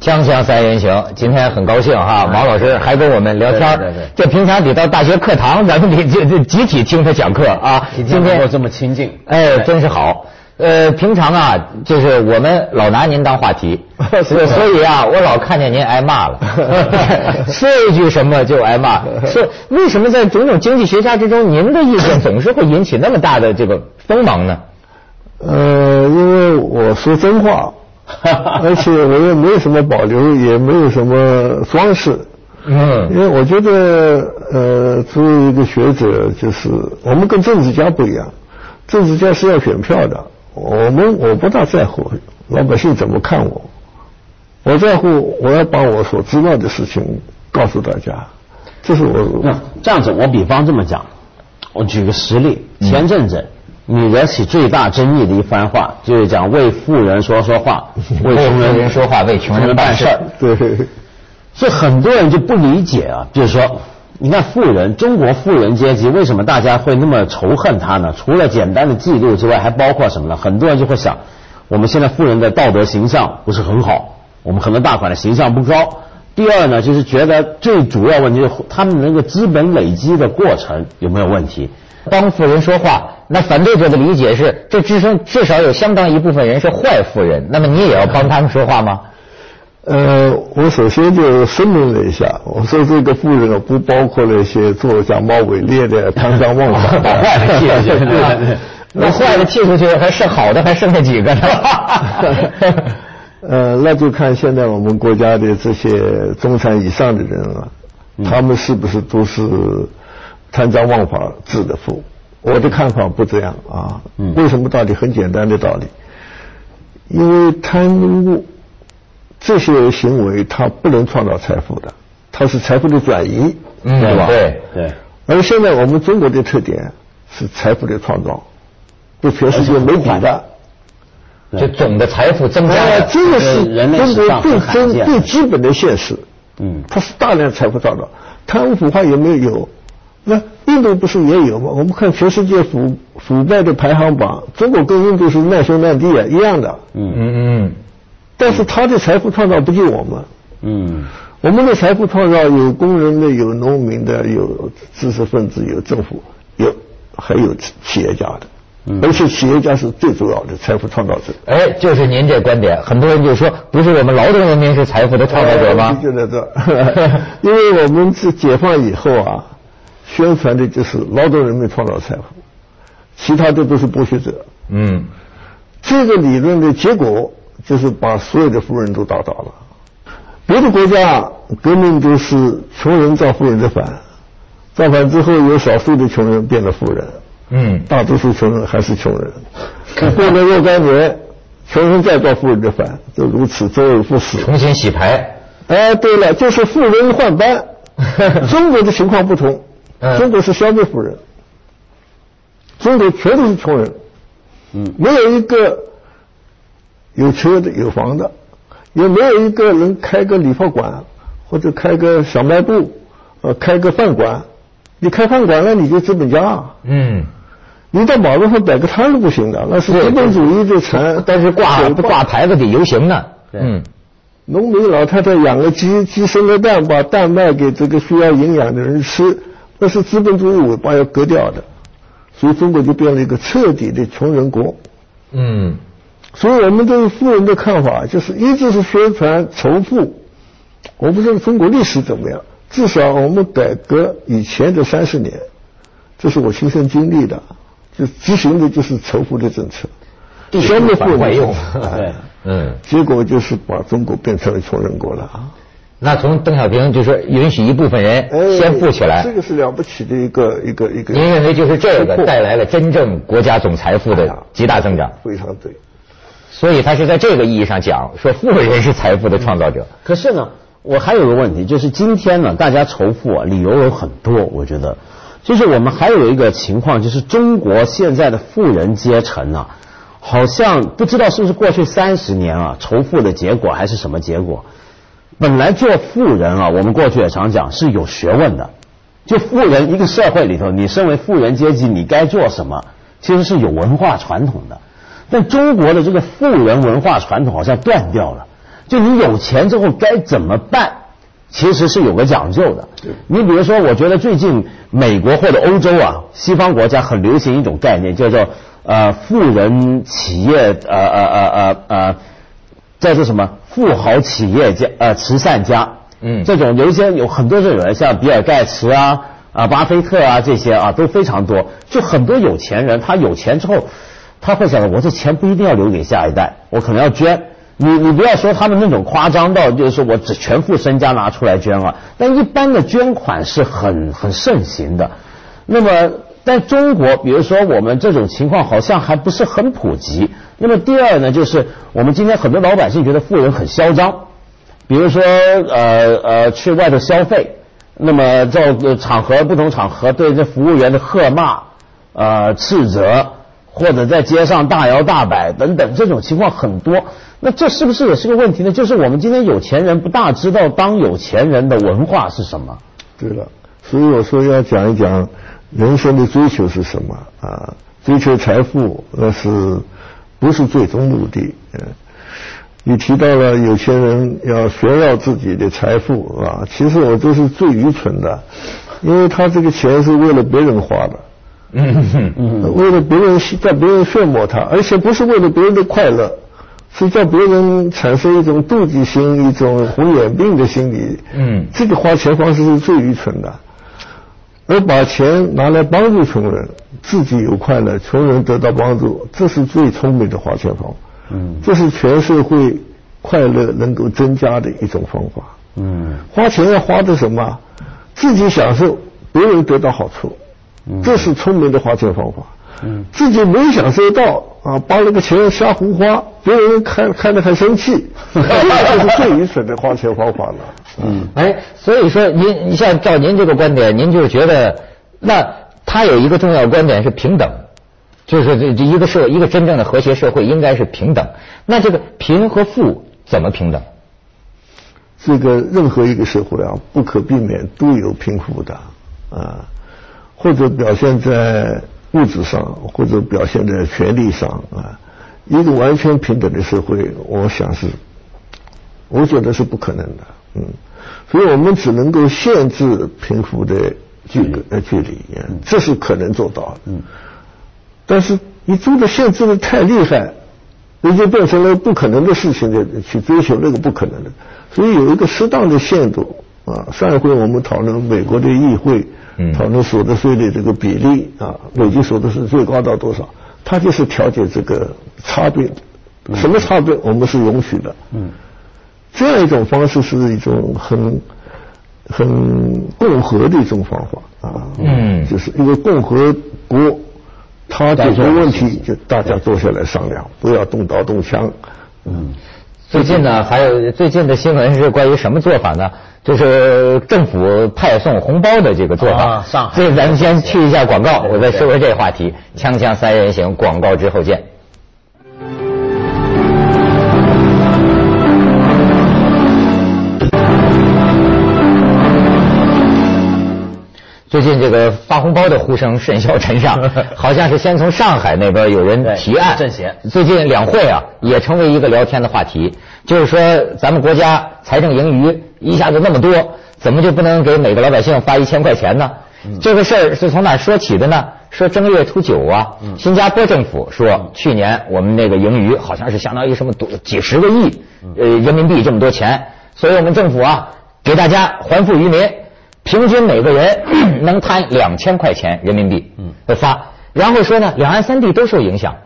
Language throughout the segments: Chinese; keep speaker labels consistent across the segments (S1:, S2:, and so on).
S1: 锵锵三人行，今天很高兴哈，毛老师还跟我们聊天。
S2: 对对对
S1: 这平常得到大学课堂，咱们得这这集体听他讲课啊。
S2: 今天能够这么亲近，
S1: 哎，真是好。呃，平常啊，就是我们老拿您当话题，所以所以啊，我老看见您挨骂了，说一句什么就挨骂。是为什么在种种经济学家之中，您的意见总是会引起那么大的这个锋芒呢？
S3: 呃，因为我说真话，而且我也没有什么保留，也没有什么装饰。
S1: 嗯
S3: 因为我觉得，呃，作为一个学者，就是我们跟政治家不一样，政治家是要选票的，我们我不大在乎老百姓怎么看我，我在乎我要把我所知道的事情告诉大家，这是我。
S2: 那这样子，我比方这么讲，我举个实例，前阵子你惹起最大争议的一番话，就是讲为富人说说话，为穷
S1: 人说话为穷人办事
S2: 儿。
S3: 对，
S2: 所以很多人就不理解啊，就是说，你看富人，中国富人阶级为什么大家会那么仇恨他呢？除了简单的嫉妒之外，还包括什么呢？很多人就会想，我们现在富人的道德形象不是很好，我们很多大款的形象不高。第二呢，就是觉得最主要问题是他们那个资本累积的过程有没有问题？
S1: 帮富人说话，那反对者的理解是，这至少至少有相当一部分人是坏富人，那么你也要帮他们说话吗？
S3: 呃，我首先就声明了一下，我说这个富人不包括那些做假冒伪劣的、贪赃枉法
S1: 把坏的踢出去，那坏的踢出去，还剩好的还剩下几个呢？
S3: 呃，那就看现在我们国家的这些中产以上的人啊，他们是不是都是贪赃枉法致的富？我的看法不这样啊。为什么道理？很简单的道理，因为贪污这些行为，它不能创造财富的，它是财富的转移，
S1: 嗯
S3: 对吧？
S1: 对
S2: 对，
S3: 而现在我们中国的特点是财富的创造，对全世界没比的。
S1: 就总的财富增加
S3: 哎，这个是
S2: 人类
S3: 中国最真
S2: 很罕见
S3: 最基本的现实。
S2: 嗯
S3: 它是大量财富创造，贪污腐化有没有？有。那印度不是也有吗？我们看全世界腐腐败的排行榜，中国跟印度是难兄难弟啊，一样的。
S2: 嗯
S1: 嗯嗯，
S3: 但是他的财富创造不及我们。
S2: 嗯
S3: 我们的财富创造有工人的，有农民的，有知识分子，有政府，有还有企业家的。而且企业家是最主要的财富创造者。
S1: 哎，就是您这观点，很多人就说，不是我们劳动人民是财富的创造者吗？
S3: 就在这，因为我们是解放以后啊，宣传的就是劳动人民创造财富，其他的都是剥削者。
S1: 嗯，
S3: 这个理论的结果就是把所有的富人都打倒了。别的国家革命都是穷人造富人的反，造反之后有少数的穷人变了富人，
S1: 嗯，
S3: 大多数穷人还是穷人。过了若干年，穷人再造富人的反，就如此周而复始。
S1: 重新洗牌。
S3: 哎，对了，就是富人换班。中国的情况不同，
S1: 嗯
S3: 中国是消灭富人，中国全都是穷人，
S2: 嗯。
S3: 没有一个有车的、有房的，也没有一个能开个理发馆或者开个小卖部，呃，开个饭馆。你开饭馆了，你就资本家。
S1: 嗯，
S3: 你到马路上摆个摊都不行的，那是资本主义的产。
S1: 但是挂
S3: 手
S1: 挂。牌子得游行呢。嗯，
S3: 农民老太太养个鸡，鸡生个蛋，把蛋卖给这个需要营养的人吃，那是资本主义尾巴要割掉的。所以中国就变了一个彻底的穷人国。
S1: 嗯，
S3: 所以我们对富人的看法就是一直是宣传仇富。我不知道中国历史怎么样，至少我们改革以前的三十年，这是我亲身经历的，就执行的就是仇富的政策，消灭富人
S1: 反用
S2: 对
S1: 嗯，
S3: 结果就是把中国变成了穷人国了啊。
S1: 那从邓小平就说允许一部分人
S3: 哎
S1: 先富起来
S3: 这，个是了不起的一个一个一个。
S1: 您认为就是这个带来了真正国家总财富的极大增长？
S3: 非常对。
S1: 所以他是在这个意义上讲，说富人是财富的创造者。
S2: 可是呢，我还有个问题，就是今天呢，大家仇富啊，理由有很多。我觉得，就是我们还有一个情况，就是中国现在的富人阶层啊，好像不知道是不是过去三十年啊仇富的结果，还是什么结果。本来做富人啊，我们过去也常讲是有学问的。就富人一个社会里头，你身为富人阶级，你该做什么，其实是有文化传统的。但中国的这个富人文化传统好像断掉了。就你有钱之后该怎么办，其实是有个讲究的。你比如说，我觉得最近美国或者欧洲啊，西方国家很流行一种概念，叫做呃富人企业呃呃呃呃呃叫做什么富豪企业家呃慈善家。嗯，这种有一些有很多这种人，像比尔盖茨啊啊巴菲特啊这些啊都非常多。就很多有钱人，他有钱之后，他会想，我这钱不一定要留给下一代，我可能要捐。你你不要说他们那种夸张到，就是说我只全副身家拿出来捐了。但一般的捐款是很很盛行的。那么在中国，比如说我们这种情况好像还不是很普及。那么第二呢，就是我们今天很多老百姓觉得富人很嚣张。比如说，呃呃，去外头消费，那么在场合不同场合对这服务员的喝骂、呃斥责，或者在街上大摇大摆等等，这种情况很多。那这是不是也是个问题呢？就是我们今天有钱人不大知道当有钱人的文化是什么。
S3: 对了，所以我说要讲一讲人生的追求是什么啊？追求财富那是不是最终目的？嗯。你提到了有钱人要炫耀自己的财富啊，其实我这是最愚蠢的，因为他这个钱是为了别人花的，嗯嗯，为了别人叫别人羡慕他，而且不是为了别人的快乐，是叫别人产生一种妒忌心、一种红眼病的心理。嗯，这个花钱方式是最愚蠢的，而把钱拿来帮助穷人，自己有快乐，穷人得到帮助，这是最聪明的花钱方法。嗯，这是全社会快乐能够增加的一种方法。嗯，花钱要花的什么？自己享受，别人得到好处，这是聪明的花钱方法。嗯，自己没享受到啊，把那个钱瞎胡花，别人看看着还生气，这就是最愚蠢的花钱方法了。
S1: 嗯，哎，所以说您，你像照您这个观点，您就是觉得，那他有一个重要观点是平等。就是这这一个社一个真正的和谐社会应该是平等，那这个贫和富怎么平等？
S3: 这个任何一个社会啊，不可避免都有贫富的啊，或者表现在物质上，或者表现在权利上啊。一个完全平等的社会，我想是，我觉得是不可能的，嗯，所以我们只能够限制贫富的距离呃距离，这是可能做到，嗯。但是你做的限制的太厉害，那就变成了不可能的事情的去追求那个不可能的，所以有一个适当的限度啊。上一回我们讨论美国的议会，讨论所得税的这个比例啊，累计所得税最高到多少，它就是调节这个差别，什么差别我们是允许的。嗯，这样一种方式是一种很很共和的一种方法啊。嗯，就是一个共和国。他解决问题就大家坐下来商量，不要动刀动枪。
S1: 嗯，最近呢，还有最近的新闻是关于什么做法呢？就是政府派送红包的这个做法。
S2: 上海。
S1: 所以咱们先去一下广告，我再说说这个话题。锵锵三人行，广告之后见。最近这个发红包的呼声甚嚣尘上，好像是先从上海那边有人提案。
S2: 政协
S1: 最近两会啊，也成为一个聊天的话题。就是说，咱们国家财政盈余一下子那么多，怎么就不能给每个老百姓发一千块钱呢？这个事儿是从哪说起的呢？说正月初九啊，新加坡政府说，去年我们那个盈余好像是相当于什么多几十个亿呃人民币这么多钱，所以我们政府啊给大家还富于民。平均每个人 能摊两千块钱人民币的发，然后说呢，两岸三地都受影响，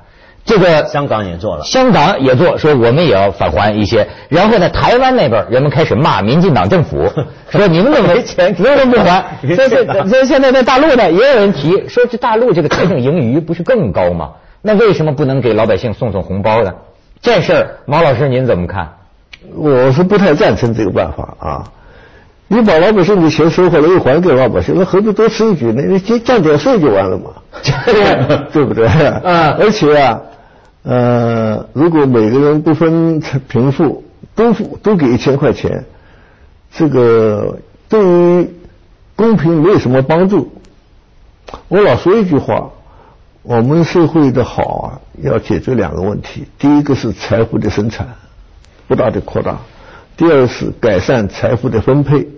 S1: 这个
S2: 香港也做了，
S1: 香港也做，说我们也要返还一些。然后呢，台湾那边人们开始骂民进党政府，说你们没钱，凭什么不还？所以，所以现在在大陆呢，也有人提说，这大陆这个财政盈余不是更高吗？那为什么不能给老百姓送送红包呢？这事儿，毛老师您怎么看？
S3: 我是不太赞成这个办法啊。你把老百姓的钱收回来又还给老百姓，那何必多此一举呢？你降降点税就完了嘛，对不对？啊！而且啊，呃，如果每个人不分贫富，都都给一千块钱，这个对于公平没有什么帮助。我老说一句话：我们社会的好啊，要解决两个问题。第一个是财富的生产不大的扩大。第二是改善财富的分配，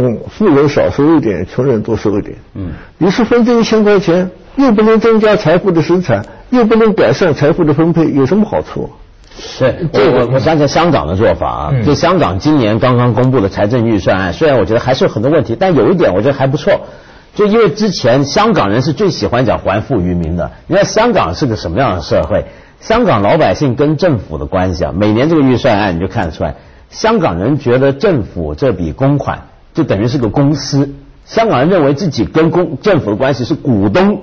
S3: 让富人少收一点，穷人多收一点。嗯，于是分这一千块钱，又不能增加财富的生产，又不能改善财富的分配，有什么好处？
S2: 对，这个我想起香港的做法啊，就香港今年刚刚公布的财政预算案，虽然我觉得还是有很多问题，但有一点我觉得还不错。就因为之前香港人是最喜欢讲还富于民的，你看香港是个什么样的社会？香港老百姓跟政府的关系啊，每年这个预算案你就看得出来，香港人觉得政府这笔公款就等于是个公司，香港人认为自己跟公政府的关系是股东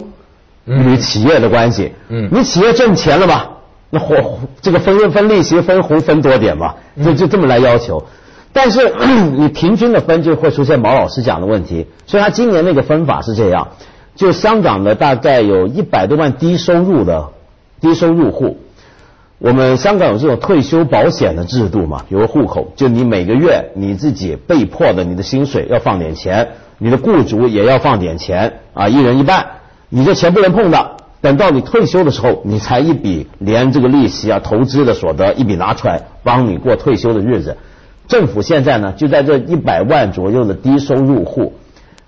S2: 与企业的关系。嗯，你企业挣钱了吧？那红这个分分利息分红分多点吧，就就这么来要求。但是 你平均的分就会出现毛老师讲的问题，所以他今年那个分法是这样：就香港的大概有一百多万低收入的低收入户，我们香港有这种退休保险的制度嘛，有个户口，就你每个月你自己被迫的你的薪水要放点钱，你的雇主也要放点钱啊，一人一半，你这钱不能碰的。等到你退休的时候，你才一笔连这个利息啊、投资的所得一笔拿出来，帮你过退休的日子。政府现在呢，就在这一百万左右的低收入户，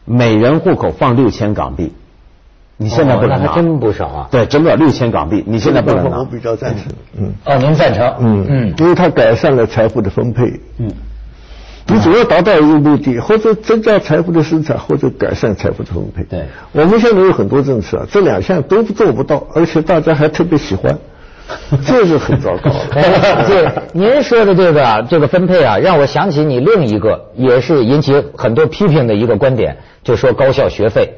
S2: 每人户口放六千港币。你现在不能拿，
S1: 真不少啊。
S2: 对，真的六千港币，你现在不能拿。
S3: 我比较赞成。
S1: 嗯。哦，您赞成？
S3: 嗯嗯，因为它改善了财富的分配。嗯。你主要达到一个目的，或者增加财富的生产，或者改善财富的分配。
S2: 对，
S3: 我们现在有很多政策，这两项都做不到，而且大家还特别喜欢，这是很糟糕。
S1: 对，您说的这个这个分配啊，让我想起你另一个也是引起很多批评的一个观点，就说高校学费。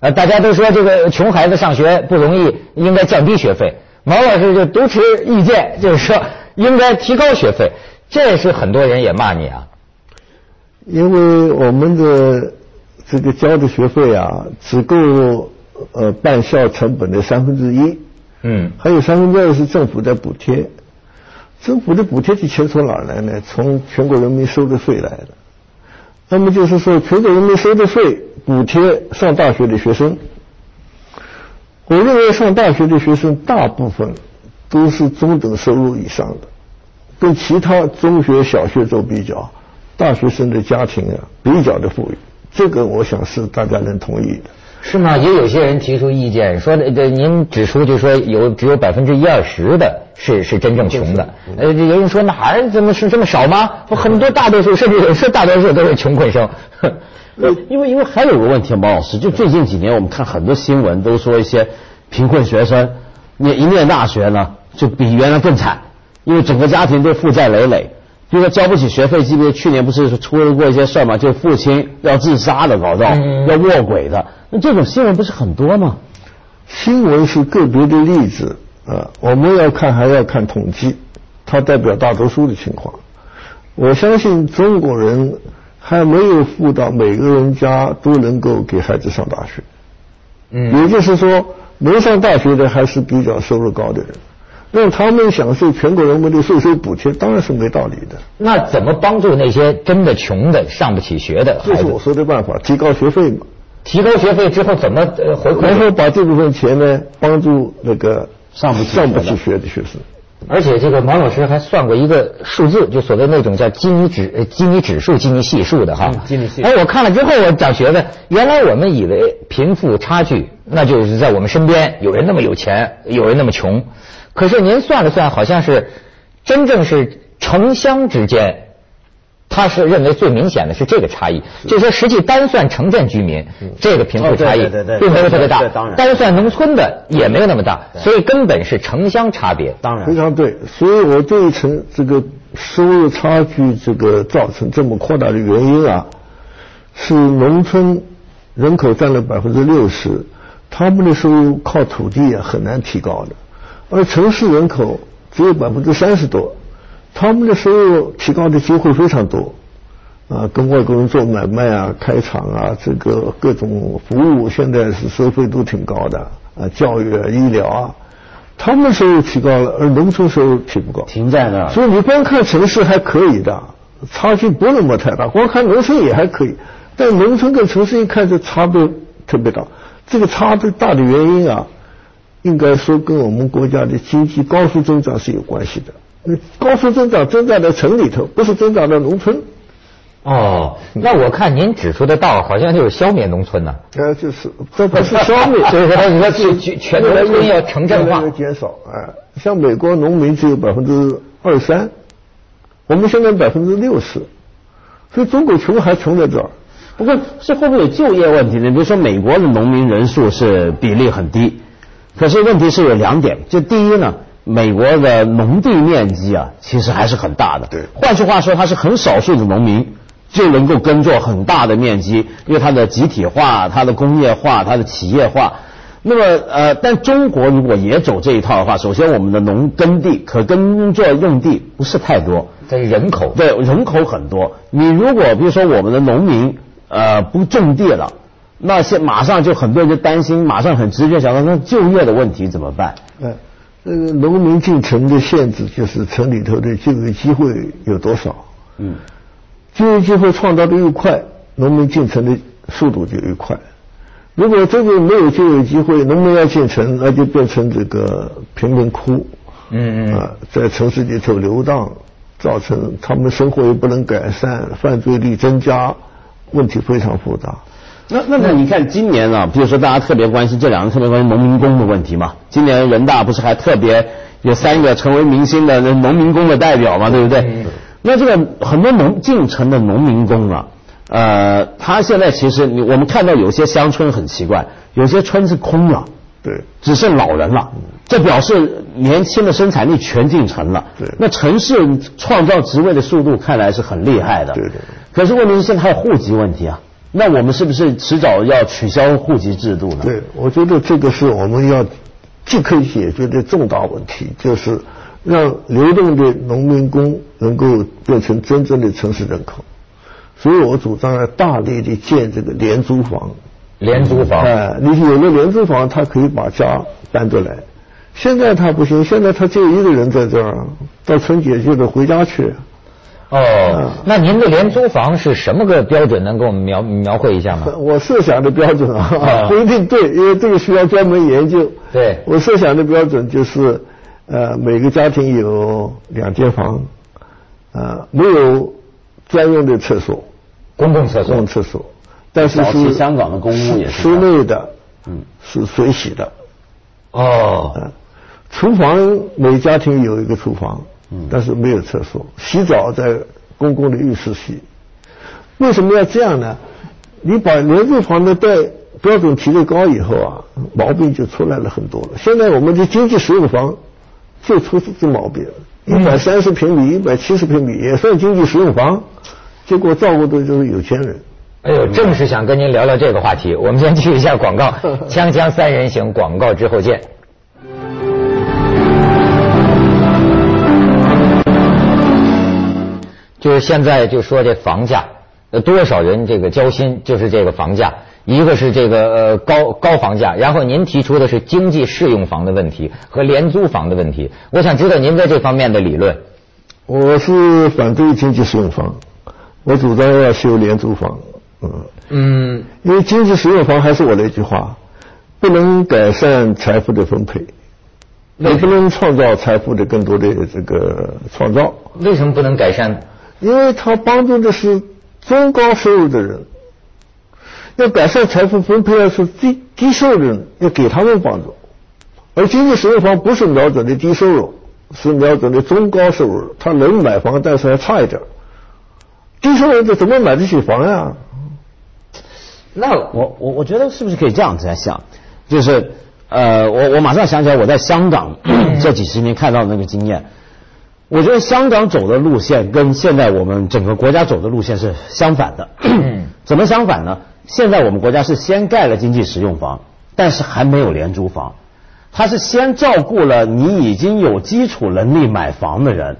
S1: 呃，大家都说这个穷孩子上学不容易，应该降低学费。毛老师就独持意见，就是说应该提高学费。这是很多人也骂你啊。
S3: 因为我们的这个交的学费啊，只够呃办校成本的三分之一，嗯，还有三分之二是政府在补贴。政府的补贴的钱从哪来呢？从全国人民收的税来的。那么就是说，全国人民收的税补贴上大学的学生。我认为上大学的学生大部分都是中等收入以上的，跟其他中学、小学做比较。大学生的家庭啊，比较的富裕，这个我想是大家能同意的。
S1: 是吗？也有些人提出意见，说的这您指出就说有只有百分之一二十的是是真正穷的。呃，有人说那还怎么是这么少吗？很多大多数甚至有说大多数都是穷困生。
S2: 因为因为还有个问题，毛老师，就最近几年我们看很多新闻都说一些贫困学生，念一念大学呢就比原来更惨，因为整个家庭都负债累累。就说交不起学费，记不记得去年不是出了过一些事儿吗？就父亲要自杀的搞到，要卧轨的，那这种新闻不是很多吗？
S3: 新闻是个别的例子啊，我们要看还要看统计，它代表大多数的情况。我相信中国人还没有富到每个人家都能够给孩子上大学，嗯，也就是说，能上大学的还是比较收入高的人。让他们享受全国人民的税收补贴，当然是没道理的。
S1: 那怎么帮助那些真的穷的、上不起学的
S3: 这是我说的办法，提高学费嘛。
S1: 提高学费之后怎么回馈？
S3: 然后把这部分钱呢，帮助那个上不上不起学的学生。
S1: 而且这个毛老师还算过一个数字，就所谓那种叫基尼指、基尼指数、基尼系数的哈。
S2: 基尼系。
S1: 哎，我看了之后我长学问，原来我们以为贫富差距，那就是在我们身边有人那么有钱，有人那么穷。可是您算了算，好像是真正是城乡之间，他是认为最明显的是这个差异。就是说，实际单算城镇居民，这个贫富差异并没有特别大；单算农村的也没有那么大。所以根本是城乡差别。
S2: 当然，
S3: 非常对。所以我对城这个收入差距这个造成这么扩大的原因啊，是农村人口占了百分之六十，他们的收入靠土地啊很难提高的。而城市人口只有百分之三十多，他们的收入提高的机会非常多，啊，跟外国人做买卖啊、开厂啊，这个各种服务现在是收费都挺高的，啊，教育啊、医疗啊，他们收入提高了，而农村收入提不高，
S2: 停在那儿。
S3: 所以你光看城市还可以的，差距不那么太大，光看农村也还可以，但农村跟城市一看就差别特别大，这个差别大的原因啊。应该说跟我们国家的经济高速增长是有关系的。高速增长增长在城里头，不是增长在农村。
S1: 哦，那我看您指出的道好像就是消灭农村呢。
S3: 呃，就是这不是消灭，
S1: 就是说你说全 全农村要城镇化，
S3: 减少。哎，像美国农民只有百分之二三，我们现在百分之六十，所以中国穷还穷在这儿。
S2: 不过，这会不会有就业问题呢？比如说，美国的农民人数是比例很低，可是问题是有两点，就第一呢。美国的农地面积啊，其实还是很大的。
S3: 对，
S2: 换句话说，它是很少数的农民就能够耕作很大的面积，因为它的集体化、它的工业化、它的企业化。那么呃，但中国如果也走这一套的话，首先我们的农耕地可耕作用地不是太多，
S1: 在人口
S2: 对人口很多。你如果比如说我们的农民呃不种地了，那些马上就很多人就担心，马上很直接想到那就业的问题怎么办？嗯。
S3: 这个农民进城的限制就是城里头的就业机会有多少？嗯，就业机会创造的越快，农民进城的速度就越快。如果这个没有就业机会，农民要进城，那就变成这个贫民窟。嗯嗯。啊，在城市里头流荡，造成他们生活又不能改善，犯罪率增加，问题非常复杂。
S2: 那那那你看今年啊，比如说大家特别关心这两个特别关心农民工的问题嘛。今年人大不是还特别有三个成为明星的农民工的代表嘛，对不对？那这个很多农进城的农民工啊，呃，他现在其实你我们看到有些乡村很奇怪，有些村是空了，
S3: 对，
S2: 只剩老人了，这表示年轻的生产力全进城了。
S3: 对，
S2: 那城市创造职位的速度看来是很厉害的。
S3: 对对。
S2: 可是问题是现在还有户籍问题啊。那我们是不是迟早要取消户籍制度呢？
S3: 对，我觉得这个是我们要既可以解决的重大问题，就是让流动的农民工能够变成真正的城市人口。所以我主张要大力的建这个廉租房。
S1: 廉租房。
S3: 哎，你有了廉租房，他可以把家搬过来。现在他不行，现在他只有一个人在这儿，到春节就得回家去。
S1: 哦，那您的廉租房是什么个标准？能给我们描描绘一下吗？
S3: 我设想的标准啊，不一定对，因为这个需要专门研究。
S1: 对，
S3: 我设想的标准就是，呃，每个家庭有两间房，呃，没有专用的厕所，
S1: 公共厕所，
S3: 公共厕所，但是是
S2: 香港的公屋也是
S3: 室内的，嗯，是水洗的。
S1: 哦，
S3: 厨房每家庭有一个厨房。但是没有厕所，洗澡在公共的浴室洗。为什么要这样呢？你把廉租房的带标准提得高以后啊，毛病就出来了很多了。现在我们的经济适用房就出这毛病，一百三十平米、一百七十平米也算经济适用房，结果照顾的就是有钱人。
S1: 哎呦，正是想跟您聊聊这个话题。我们先去一下广告，锵锵三人行广告之后见。就是现在就说这房价，呃，多少人这个交心，就是这个房价，一个是这个呃高高房价，然后您提出的是经济适用房的问题和廉租房的问题，我想知道您在这方面的理论。
S3: 我是反对经济适用房，我主张要修廉租房，嗯嗯，因为经济适用房还是我那句话，不能改善财富的分配。也不能创造财富的更多的这个创造。
S1: 为什么不能改善？
S3: 因为他帮助的是中高收入的人，要改善财富分配，要是低低收入人，要给他们帮助。而经济适用房不是瞄准的低收入，是瞄准的中高收入，他能买房，但是还差一点。低收入的怎么买得起房呀？
S2: 那我我我觉得是不是可以这样子来想，就是呃，我我马上想起来我在香港 这几十年看到的那个经验。我觉得香港走的路线跟现在我们整个国家走的路线是相反的。怎么相反呢？现在我们国家是先盖了经济实用房，但是还没有廉租房。它是先照顾了你已经有基础能力买房的人，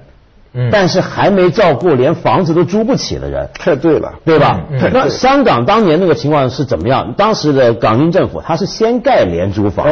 S2: 但是还没照顾连房子都租不起的人。
S3: 太对了，
S2: 对吧？那香港当年那个情况是怎么样？当时的港英政府他是先盖廉租房。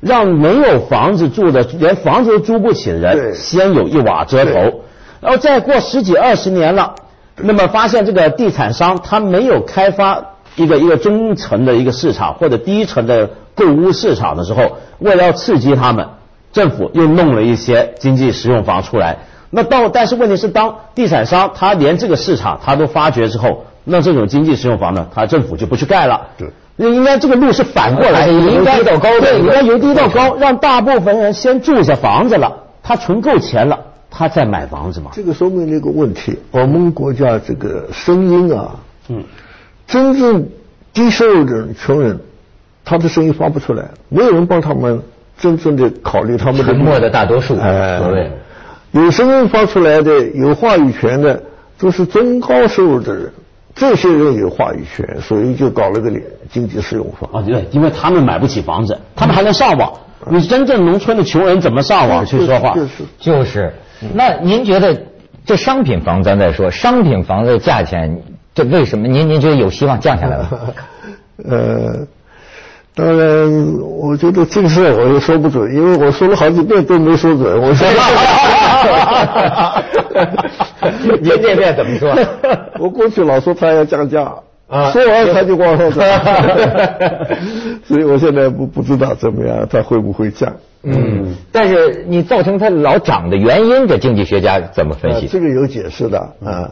S2: 让没有房子住的，连房子都租不起的人，先有一瓦遮头，然后再过十几二十年了，那么发现这个地产商他没有开发一个一个中层的一个市场或者低层的购物市场的时候，为了要刺激他们，政府又弄了一些经济实用房出来。那到但是问题是，当地产商他连这个市场他都发掘之后，那这种经济适用房呢，他政府就不去盖了。
S3: 对，
S2: 那应该这个路是反过来，
S1: 由低到高的，
S2: 应该由低到高，让大部分人先住下房子了，他存够钱了，他再买房子嘛。
S3: 这个说明了一个问题：我们国家这个声音啊，嗯，真正低收入的人、穷人，他的声音发不出来，没有人帮他们真正的考虑他们的。
S1: 沉默的大多数，
S3: 哎，
S1: 所谓。
S3: 有声音发出来的、有话语权的，都是中高收入的人。这些人有话语权，所以就搞了个经济适用房。
S2: 啊，对，因为他们买不起房子，他们还能上网。你真正农村的穷人怎么上网去说话？
S3: 就是。
S1: 就是。那您觉得这商品房咱再说，商品房的价钱，这为什么您您觉得有希望降下来吗？
S3: 呃。当然，我觉得这个事我也说不准，因为我说了好几遍都没说准。我说，
S1: 您这遍怎么说？
S3: 我过去老说他要降价，啊说完他就往上涨，所以我现在不不知道怎么样，他会不会降？
S1: 嗯，但是你造成它老涨的原因，这经济学家怎么分析？
S3: 这个有解释的啊，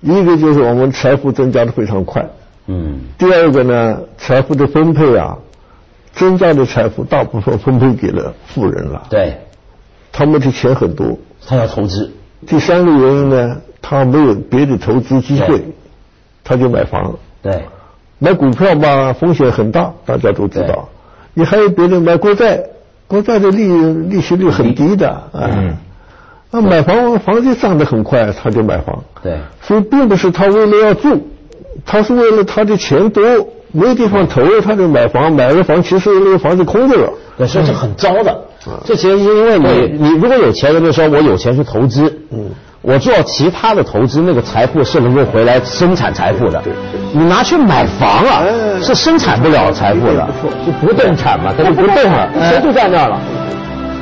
S3: 一个就是我们财富增加的非常快，嗯，第二个呢，财富的分配啊。增加的财富大部分分配给了富人了，
S2: 对，
S3: 他们的钱很多，
S2: 他要投资。
S3: 第三个原因呢，他没有别的投资机会，他就买房。
S2: 对，
S3: 买股票嘛风险很大，大家都知道。你还有别的买国债，国债的利利息率很低的啊。那买房房子涨得很快，他就买房。
S2: 对，
S3: 所以并不是他为了要住，他是为了他的钱多。没地方投，他就买房，买了房，其实那个房子空着了，
S2: 对，所以是很糟的。这其实是因为你，你如果有钱人就说我有钱去投资，嗯，我做其他的投资，那个财富是能够回来生产财富的。你拿去买房啊，是生产不了财富的，
S1: 就不动产嘛，它就不动了，
S2: 钱就在那儿了。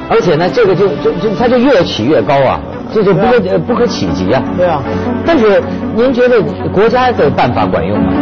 S1: 而且呢，这个就就就它就越起越高啊，这就不可不可企及啊。
S2: 对啊。
S1: 但是您觉得国家的办法管用吗？